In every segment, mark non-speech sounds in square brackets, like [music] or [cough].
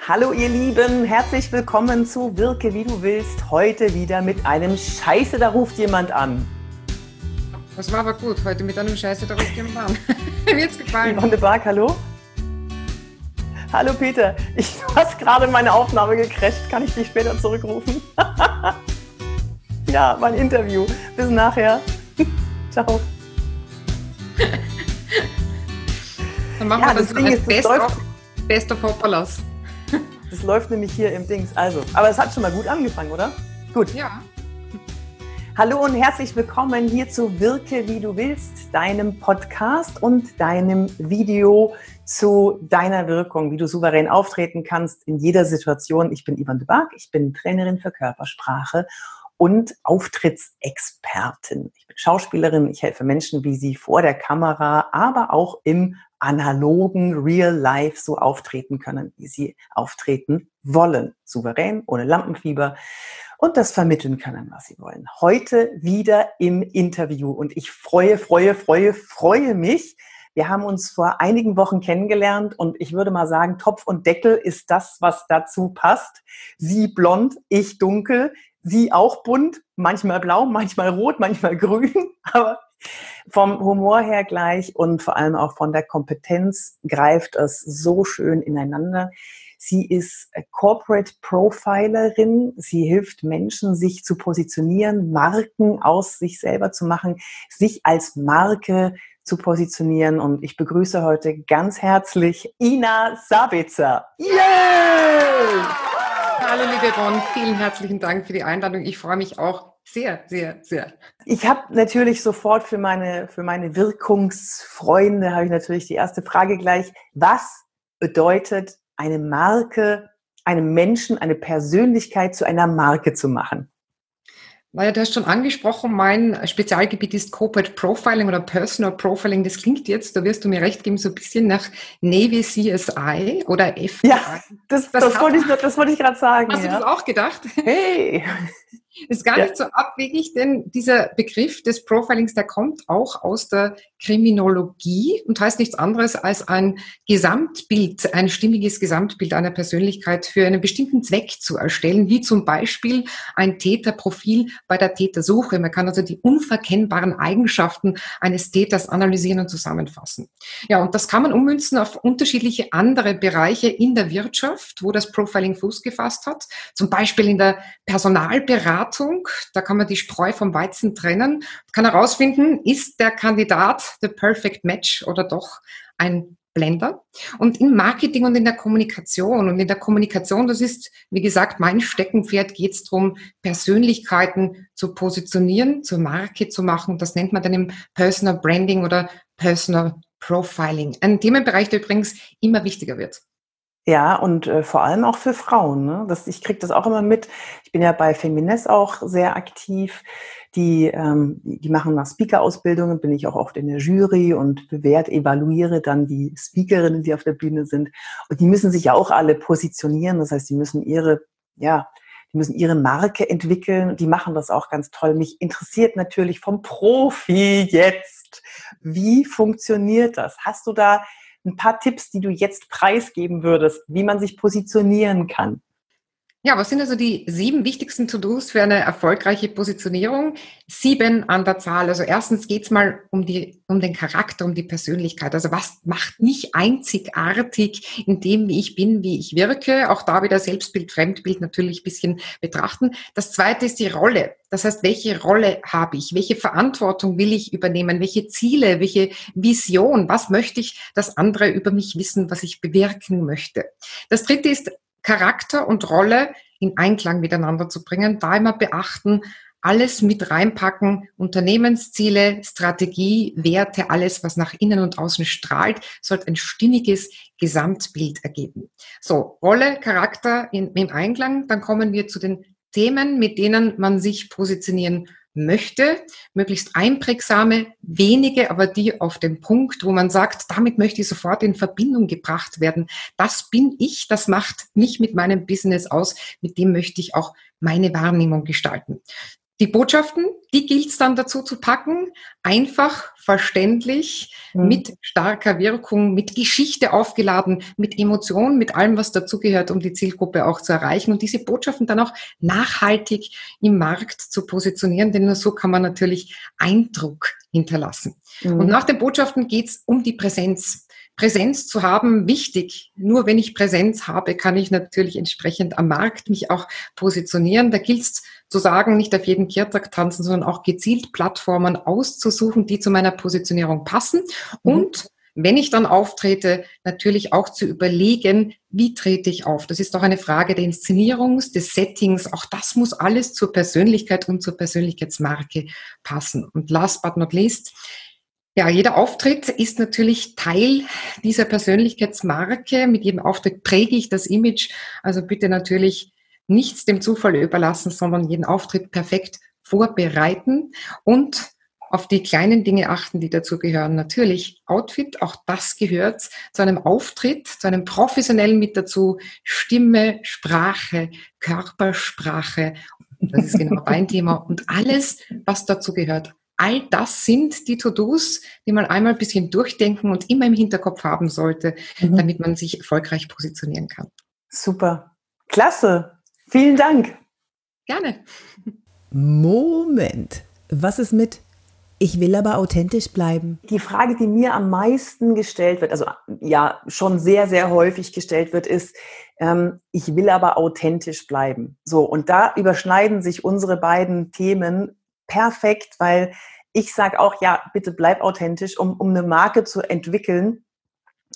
Hallo ihr Lieben, herzlich willkommen zu Wirke wie du willst. Heute wieder mit einem Scheiße, da ruft jemand an. Das war aber gut, heute mit einem Scheiße, da ruft jemand an. [laughs] Mir jetzt gefallen. Yvonne Bark, hallo? Hallo Peter, ich, hast gerade meine Aufnahme gecrasht. Kann ich dich später zurückrufen? [laughs] ja, mein Interview. Bis nachher. [laughs] Ciao. Dann machen ja, wir das, das Ding ist, Best, of, Best of Hoppalas. Das läuft nämlich hier im Dings. Also, aber es hat schon mal gut angefangen, oder? Gut. Ja. Hallo und herzlich willkommen hier zu Wirke wie du willst, deinem Podcast und deinem Video zu deiner Wirkung, wie du souverän auftreten kannst in jeder Situation. Ich bin Ivan de Barg, ich bin Trainerin für Körpersprache und Auftrittsexpertin. Ich bin Schauspielerin, ich helfe Menschen, wie sie vor der Kamera, aber auch im analogen Real Life so auftreten können, wie sie auftreten wollen. Souverän, ohne Lampenfieber und das vermitteln können, was sie wollen. Heute wieder im Interview und ich freue, freue, freue, freue mich. Wir haben uns vor einigen Wochen kennengelernt und ich würde mal sagen, Topf und Deckel ist das, was dazu passt. Sie blond, ich dunkel, sie auch bunt, manchmal blau, manchmal rot, manchmal grün, [laughs] aber vom Humor her gleich und vor allem auch von der Kompetenz greift es so schön ineinander. Sie ist Corporate Profilerin. Sie hilft Menschen, sich zu positionieren, Marken aus sich selber zu machen, sich als Marke zu positionieren. Und ich begrüße heute ganz herzlich Ina Sabitzer. Yay! Hallo liebe Ron, vielen herzlichen Dank für die Einladung. Ich freue mich auch sehr, sehr, sehr. Ich habe natürlich sofort für meine, für meine Wirkungsfreunde, habe ich natürlich die erste Frage gleich. Was bedeutet eine Marke, einem Menschen, eine Persönlichkeit zu einer Marke zu machen? Naja, du hast schon angesprochen, mein Spezialgebiet ist Corporate Profiling oder Personal Profiling. Das klingt jetzt, da wirst du mir recht geben, so ein bisschen nach Navy CSI oder FBI. Ja, das, das, das wollte ich, das wollte ich gerade sagen. Hast ja. du das auch gedacht? Hey! Ist gar ja. nicht so abwegig, denn dieser Begriff des Profilings, der kommt auch aus der Kriminologie und heißt nichts anderes als ein Gesamtbild, ein stimmiges Gesamtbild einer Persönlichkeit für einen bestimmten Zweck zu erstellen, wie zum Beispiel ein Täterprofil bei der Tätersuche. Man kann also die unverkennbaren Eigenschaften eines Täters analysieren und zusammenfassen. Ja, und das kann man ummünzen auf unterschiedliche andere Bereiche in der Wirtschaft, wo das Profiling Fuß gefasst hat. Zum Beispiel in der Personalberatung Beratung, da kann man die Spreu vom Weizen trennen, kann herausfinden, ist der Kandidat the perfect match oder doch ein Blender. Und im Marketing und in der Kommunikation und in der Kommunikation, das ist, wie gesagt, mein Steckenpferd, geht es darum, Persönlichkeiten zu positionieren, zur Marke zu machen. Das nennt man dann im Personal Branding oder Personal Profiling. Ein Themenbereich, der übrigens immer wichtiger wird. Ja, und äh, vor allem auch für Frauen. Ne? Das, ich kriege das auch immer mit. Ich bin ja bei Feminist auch sehr aktiv. Die, ähm, die machen nach Speaker-Ausbildungen, bin ich auch oft in der Jury und bewährt, evaluiere dann die Speakerinnen, die auf der Bühne sind. Und die müssen sich ja auch alle positionieren. Das heißt, die müssen ihre, ja, die müssen ihre Marke entwickeln. Die machen das auch ganz toll. Mich interessiert natürlich vom Profi jetzt. Wie funktioniert das? Hast du da ein paar Tipps, die du jetzt preisgeben würdest, wie man sich positionieren kann? Ja, was sind also die sieben wichtigsten To-Dos für eine erfolgreiche Positionierung? Sieben an der Zahl. Also erstens geht's mal um, die, um den Charakter, um die Persönlichkeit. Also was macht mich einzigartig in dem, wie ich bin, wie ich wirke? Auch da wieder Selbstbild, Fremdbild natürlich bisschen betrachten. Das zweite ist die Rolle. Das heißt, welche Rolle habe ich? Welche Verantwortung will ich übernehmen? Welche Ziele? Welche Vision? Was möchte ich, dass andere über mich wissen, was ich bewirken möchte? Das dritte ist Charakter und Rolle in Einklang miteinander zu bringen. Da immer beachten, alles mit reinpacken, Unternehmensziele, Strategie, Werte, alles, was nach innen und außen strahlt, sollte ein stimmiges Gesamtbild ergeben. So, Rolle, Charakter in, im Einklang, dann kommen wir zu den Themen, mit denen man sich positionieren möchte, möglichst einprägsame, wenige, aber die auf dem Punkt, wo man sagt, damit möchte ich sofort in Verbindung gebracht werden. Das bin ich, das macht mich mit meinem Business aus, mit dem möchte ich auch meine Wahrnehmung gestalten. Die Botschaften, die gilt es dann dazu zu packen, einfach, verständlich, mhm. mit starker Wirkung, mit Geschichte aufgeladen, mit Emotionen, mit allem, was dazugehört, um die Zielgruppe auch zu erreichen und diese Botschaften dann auch nachhaltig im Markt zu positionieren, denn nur so kann man natürlich Eindruck hinterlassen. Mhm. Und nach den Botschaften geht es um die Präsenz. Präsenz zu haben, wichtig. Nur wenn ich Präsenz habe, kann ich natürlich entsprechend am Markt mich auch positionieren. Da gilt es zu sagen, nicht auf jeden Kirtag tanzen, sondern auch gezielt Plattformen auszusuchen, die zu meiner Positionierung passen. Mhm. Und wenn ich dann auftrete, natürlich auch zu überlegen, wie trete ich auf. Das ist auch eine Frage der Inszenierung, des Settings. Auch das muss alles zur Persönlichkeit und zur Persönlichkeitsmarke passen. Und last but not least, ja, jeder Auftritt ist natürlich Teil dieser Persönlichkeitsmarke. Mit jedem Auftritt präge ich das Image. Also bitte natürlich nichts dem Zufall überlassen, sondern jeden Auftritt perfekt vorbereiten und auf die kleinen Dinge achten, die dazu gehören. Natürlich Outfit, auch das gehört zu einem Auftritt, zu einem professionellen mit dazu. Stimme, Sprache, Körpersprache. Das ist genau [laughs] mein Thema. Und alles, was dazu gehört. All das sind die To-Dos, die man einmal ein bisschen durchdenken und immer im Hinterkopf haben sollte, mhm. damit man sich erfolgreich positionieren kann. Super. Klasse. Vielen Dank. Gerne. Moment. Was ist mit ich will aber authentisch bleiben. Die Frage, die mir am meisten gestellt wird, also ja, schon sehr, sehr häufig gestellt wird, ist, ähm, ich will aber authentisch bleiben. So, und da überschneiden sich unsere beiden Themen perfekt, weil ich sage auch, ja, bitte bleib authentisch. Um, um eine Marke zu entwickeln,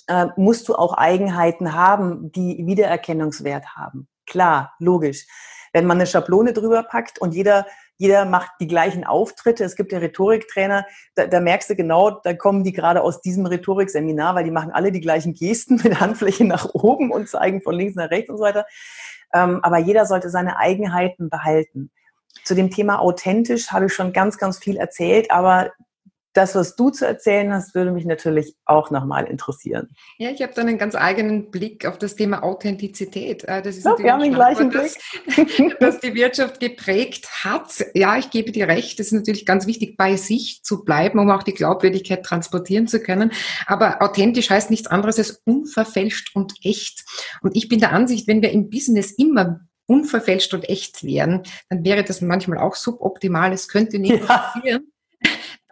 äh, musst du auch Eigenheiten haben, die Wiedererkennungswert haben. Klar, logisch. Wenn man eine Schablone drüber packt und jeder, jeder macht die gleichen Auftritte, es gibt ja Rhetoriktrainer, da, da merkst du genau, da kommen die gerade aus diesem Rhetorikseminar, weil die machen alle die gleichen Gesten [laughs] mit Handfläche nach oben und zeigen von links nach rechts und so weiter. Ähm, aber jeder sollte seine Eigenheiten behalten. Zu dem Thema authentisch habe ich schon ganz, ganz viel erzählt, aber das, was du zu erzählen hast, würde mich natürlich auch nochmal interessieren. Ja, ich habe da einen ganz eigenen Blick auf das Thema Authentizität. Äh, das ist so, wir haben den gleichen Blick. [laughs] Das, die Wirtschaft geprägt hat. Ja, ich gebe dir recht. Es ist natürlich ganz wichtig, bei sich zu bleiben, um auch die Glaubwürdigkeit transportieren zu können. Aber authentisch heißt nichts anderes als unverfälscht und echt. Und ich bin der Ansicht, wenn wir im Business immer unverfälscht und echt wären, dann wäre das manchmal auch suboptimal. Es könnte nicht ja. passieren,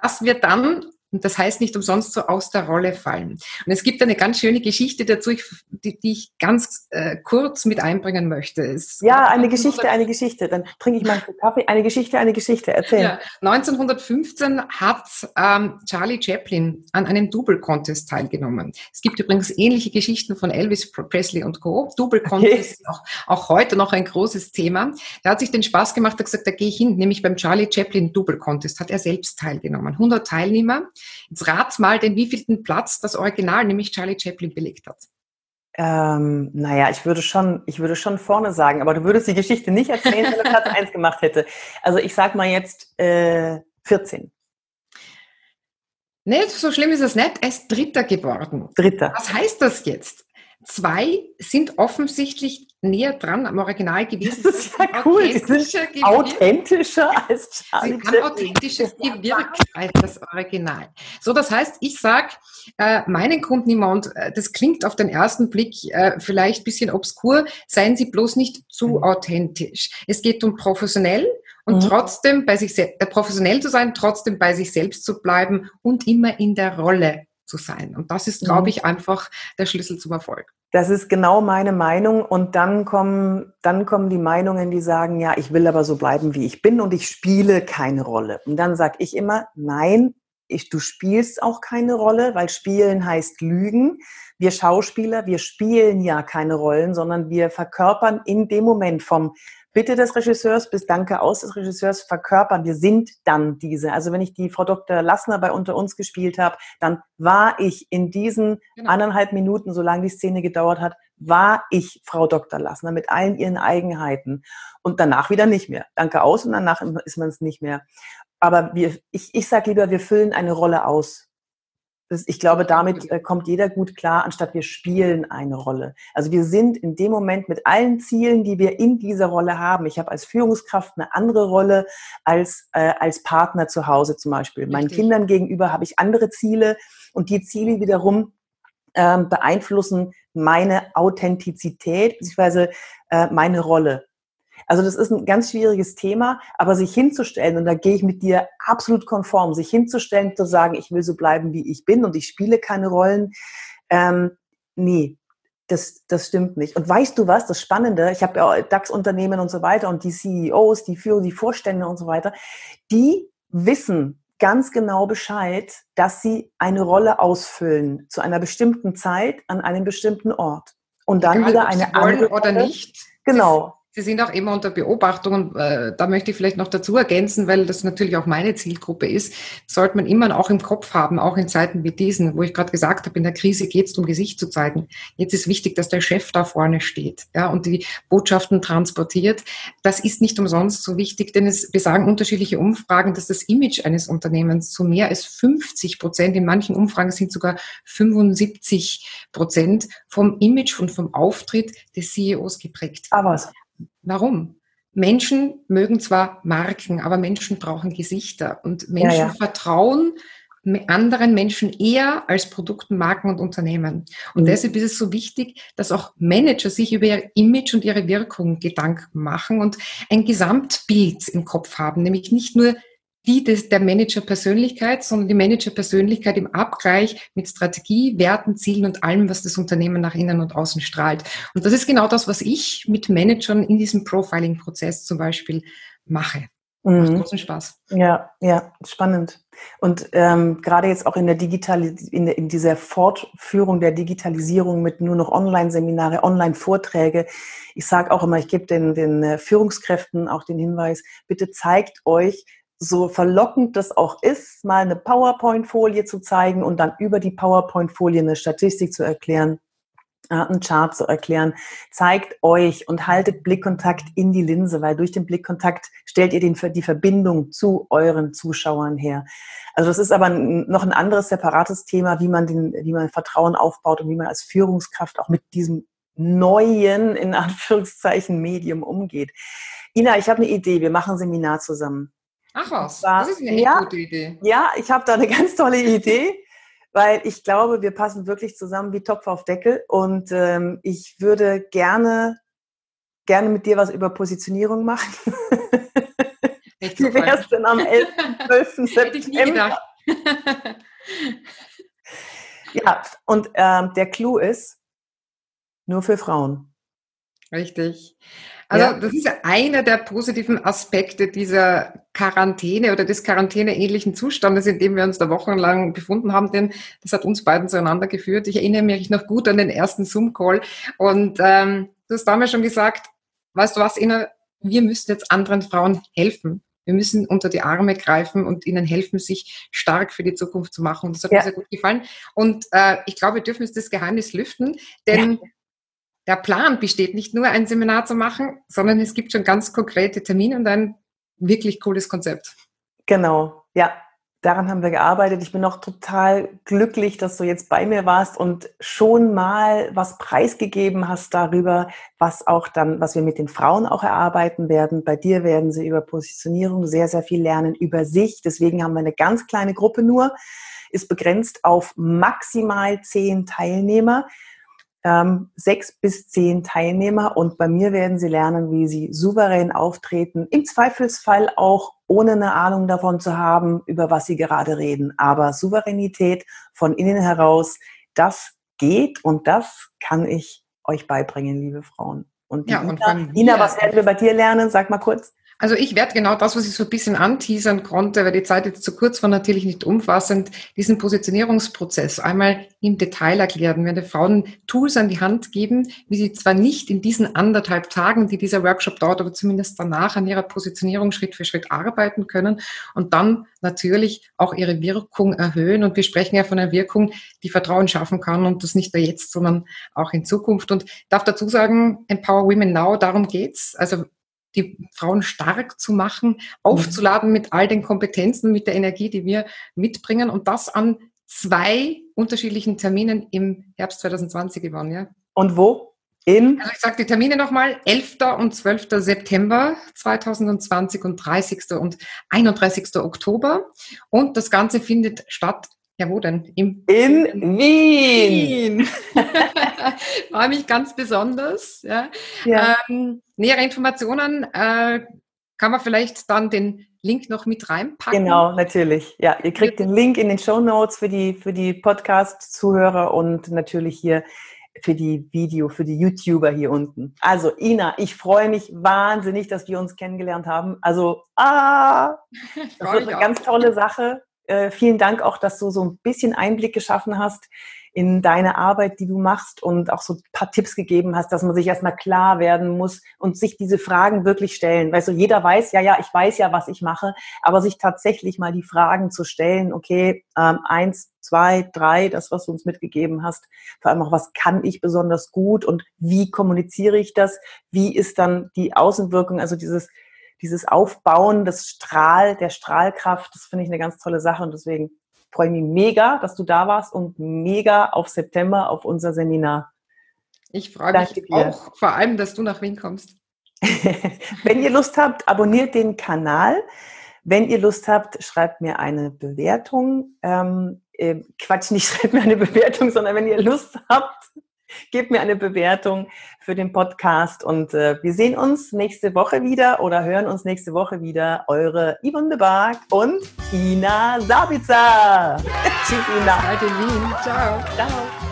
dass wir dann und das heißt nicht umsonst so aus der Rolle fallen. Und es gibt eine ganz schöne Geschichte dazu, die, die ich ganz äh, kurz mit einbringen möchte. Es ja, eine Geschichte, eine Geschichte. Dann trinke ich mal einen Kaffee. Eine Geschichte, eine Geschichte. Erzähl. Ja, 1915 hat ähm, Charlie Chaplin an einem Double-Contest teilgenommen. Es gibt übrigens ähnliche Geschichten von Elvis Presley und Co. Double-Contest, okay. auch, auch heute noch ein großes Thema. Er hat sich den Spaß gemacht, hat gesagt, da gehe ich hin, nämlich beim Charlie Chaplin Double-Contest hat er selbst teilgenommen. 100 Teilnehmer. Jetzt rat mal, den wievielten Platz das Original, nämlich Charlie Chaplin, belegt hat. Ähm, naja, ich würde schon, ich würde schon vorne sagen, aber du würdest die Geschichte nicht erzählen, wenn er Platz [laughs] 1 gemacht hätte. Also ich sag mal jetzt äh, 14. Nee, so schlimm ist es nicht. Er ist Dritter geworden. Dritter. Was heißt das jetzt? Zwei sind offensichtlich näher dran am Original gewesen. [laughs] Das ist ja cool. Die sind authentischer als Charlie Sie haben authentisches gewirkt als das Original. So, das heißt, ich sage äh, meinen Kunden immer, und äh, das klingt auf den ersten Blick äh, vielleicht ein bisschen obskur, seien Sie bloß nicht zu mhm. authentisch. Es geht um professionell und mhm. trotzdem bei sich äh, professionell zu sein, trotzdem bei sich selbst zu bleiben und immer in der Rolle zu sein. Und das ist, glaube mhm. ich, einfach der Schlüssel zum Erfolg. Das ist genau meine Meinung. Und dann kommen, dann kommen die Meinungen, die sagen, ja, ich will aber so bleiben, wie ich bin und ich spiele keine Rolle. Und dann sage ich immer, nein, ich, du spielst auch keine Rolle, weil spielen heißt lügen. Wir Schauspieler, wir spielen ja keine Rollen, sondern wir verkörpern in dem Moment vom Bitte des Regisseurs bis Danke aus des Regisseurs verkörpern. Wir sind dann diese. Also wenn ich die Frau Dr. Lassner bei Unter uns gespielt habe, dann war ich in diesen genau. anderthalb Minuten, solange die Szene gedauert hat, war ich Frau Dr. Lassner mit allen ihren Eigenheiten. Und danach wieder nicht mehr. Danke aus und danach ist man es nicht mehr. Aber wir, ich, ich sage lieber, wir füllen eine Rolle aus. Das, ich glaube, damit äh, kommt jeder gut klar, anstatt wir spielen eine Rolle. Also wir sind in dem Moment mit allen Zielen, die wir in dieser Rolle haben. Ich habe als Führungskraft eine andere Rolle als äh, als Partner zu Hause zum Beispiel. Richtig. Meinen Kindern gegenüber habe ich andere Ziele und die Ziele wiederum ähm, beeinflussen meine Authentizität bzw. Äh, meine Rolle. Also das ist ein ganz schwieriges Thema, aber sich hinzustellen, und da gehe ich mit dir absolut konform, sich hinzustellen, zu sagen, ich will so bleiben, wie ich bin und ich spiele keine Rollen, ähm, nee, das, das stimmt nicht. Und weißt du was, das Spannende, ich habe ja DAX-Unternehmen und so weiter und die CEOs, die führen die Vorstände und so weiter, die wissen ganz genau Bescheid, dass sie eine Rolle ausfüllen zu einer bestimmten Zeit an einem bestimmten Ort. Und dann Egal, wieder eine andere. Oder nicht. Genau. Sie sind auch immer unter Beobachtung und äh, da möchte ich vielleicht noch dazu ergänzen, weil das natürlich auch meine Zielgruppe ist, sollte man immer auch im Kopf haben, auch in Zeiten wie diesen, wo ich gerade gesagt habe, in der Krise geht es darum, Gesicht zu zeigen. Jetzt ist wichtig, dass der Chef da vorne steht ja, und die Botschaften transportiert. Das ist nicht umsonst so wichtig, denn es besagen unterschiedliche Umfragen, dass das Image eines Unternehmens zu mehr als 50 Prozent, in manchen Umfragen sind sogar 75 Prozent vom Image und vom Auftritt des CEOs geprägt. Aber? Warum? Menschen mögen zwar Marken, aber Menschen brauchen Gesichter und Menschen ja, ja. vertrauen anderen Menschen eher als Produkten, Marken und Unternehmen. Und mhm. deshalb ist es so wichtig, dass auch Manager sich über ihr Image und ihre Wirkung Gedanken machen und ein Gesamtbild im Kopf haben, nämlich nicht nur die des, der Manager-Persönlichkeit, sondern die Manager-Persönlichkeit im Abgleich mit Strategie, Werten, Zielen und allem, was das Unternehmen nach innen und außen strahlt. Und das ist genau das, was ich mit Managern in diesem Profiling-Prozess zum Beispiel mache. Macht mhm. großen Spaß. Ja, ja, spannend. Und ähm, gerade jetzt auch in der Digital, in, in dieser Fortführung der Digitalisierung mit nur noch Online-Seminare, Online-Vorträge. Ich sage auch immer, ich gebe den, den äh, Führungskräften auch den Hinweis, bitte zeigt euch, so verlockend das auch ist, mal eine PowerPoint-Folie zu zeigen und dann über die PowerPoint-Folie eine Statistik zu erklären, äh, einen Chart zu erklären, zeigt euch und haltet Blickkontakt in die Linse, weil durch den Blickkontakt stellt ihr den, die Verbindung zu euren Zuschauern her. Also das ist aber noch ein anderes separates Thema, wie man den, wie man Vertrauen aufbaut und wie man als Führungskraft auch mit diesem neuen, in Anführungszeichen, Medium umgeht. Ina, ich habe eine Idee. Wir machen ein Seminar zusammen. Ach was, war, das ist eine ja, gute Idee. Ja, ich habe da eine [laughs] ganz tolle Idee, weil ich glaube, wir passen wirklich zusammen wie Topf auf Deckel und ähm, ich würde gerne, gerne mit dir was über Positionierung machen. [laughs] Wie wäre es denn am 11. 12. [laughs] September? ja, und ähm, der Clou ist, nur für Frauen. Richtig. Also ja. das ist ja einer der positiven Aspekte dieser Quarantäne oder des Quarantäne-ähnlichen Zustandes, in dem wir uns da wochenlang befunden haben, denn das hat uns beiden zueinander geführt. Ich erinnere mich noch gut an den ersten Zoom-Call und ähm, du hast damals schon gesagt, weißt du was, Ina, wir müssen jetzt anderen Frauen helfen. Wir müssen unter die Arme greifen und ihnen helfen, sich stark für die Zukunft zu machen. Und das hat ja. mir sehr gut gefallen. Und äh, ich glaube, wir dürfen jetzt das Geheimnis lüften, denn ja der Plan besteht nicht nur, ein Seminar zu machen, sondern es gibt schon ganz konkrete Termine und ein wirklich cooles Konzept. Genau, ja. Daran haben wir gearbeitet. Ich bin auch total glücklich, dass du jetzt bei mir warst und schon mal was preisgegeben hast darüber, was auch dann, was wir mit den Frauen auch erarbeiten werden. Bei dir werden sie über Positionierung sehr, sehr viel lernen, über sich. Deswegen haben wir eine ganz kleine Gruppe nur, ist begrenzt auf maximal zehn Teilnehmer ähm, sechs bis zehn Teilnehmer und bei mir werden sie lernen, wie sie souverän auftreten, im Zweifelsfall auch ohne eine Ahnung davon zu haben, über was sie gerade reden. Aber Souveränität von innen heraus, das geht und das kann ich euch beibringen, liebe Frauen. Und, ja, Ina, und Ina, was werden wir bei dir lernen? Sag mal kurz. Also ich werde genau das, was ich so ein bisschen anteasern konnte, weil die Zeit jetzt zu kurz war, natürlich nicht umfassend, diesen Positionierungsprozess einmal im Detail erklären. Wir werden Frauen Tools an die Hand geben, wie sie zwar nicht in diesen anderthalb Tagen, die dieser Workshop dauert, aber zumindest danach an ihrer Positionierung Schritt für Schritt arbeiten können und dann natürlich auch ihre Wirkung erhöhen. Und wir sprechen ja von einer Wirkung, die Vertrauen schaffen kann und das nicht nur jetzt, sondern auch in Zukunft. Und darf dazu sagen, Empower Women Now, darum geht's. Also die Frauen stark zu machen, aufzuladen mit all den Kompetenzen, mit der Energie, die wir mitbringen und das an zwei unterschiedlichen Terminen im Herbst 2020 gewonnen. Ja. Und wo? In? Also ich sage die Termine nochmal, 11. und 12. September 2020 und 30. und 31. Oktober. Und das Ganze findet statt, ja wo denn? Im in Wien. Wien. [laughs] Freue mich ganz besonders. Ja. ja. Ähm, nähere Informationen äh, kann man vielleicht dann den Link noch mit reinpacken? Genau, natürlich. Ja, ihr kriegt den Link in den Show Notes für die, für die Podcast-Zuhörer und natürlich hier für die Video, für die YouTuber hier unten. Also Ina, ich freue mich wahnsinnig, dass wir uns kennengelernt haben. Also, ah, [laughs] das wird eine ganz tolle Sache. Äh, vielen Dank auch, dass du so ein bisschen Einblick geschaffen hast in deine Arbeit, die du machst und auch so ein paar Tipps gegeben hast, dass man sich erstmal klar werden muss und sich diese Fragen wirklich stellen. Weißt du, jeder weiß, ja, ja, ich weiß ja, was ich mache, aber sich tatsächlich mal die Fragen zu stellen, okay, ähm, eins, zwei, drei, das, was du uns mitgegeben hast, vor allem auch, was kann ich besonders gut und wie kommuniziere ich das? Wie ist dann die Außenwirkung, also dieses, dieses Aufbauen des Strahl, der Strahlkraft, das finde ich eine ganz tolle Sache und deswegen freue mich mega, dass du da warst und mega auf September auf unser Seminar. Ich freue mich auch, vor allem, dass du nach Wien kommst. [laughs] Wenn ihr Lust habt, abonniert den Kanal. Wenn ihr Lust habt, schreibt mir eine Bewertung. Ähm, äh, Quatsch, nicht [laughs] schreibt mir eine Bewertung, sondern wenn ihr Lust habt, Gebt mir eine Bewertung für den Podcast und äh, wir sehen uns nächste Woche wieder oder hören uns nächste Woche wieder. Eure Yvonne de Barg und Ina Sabitzer. [laughs] Tschüss, Ina. Ciao. Ciao.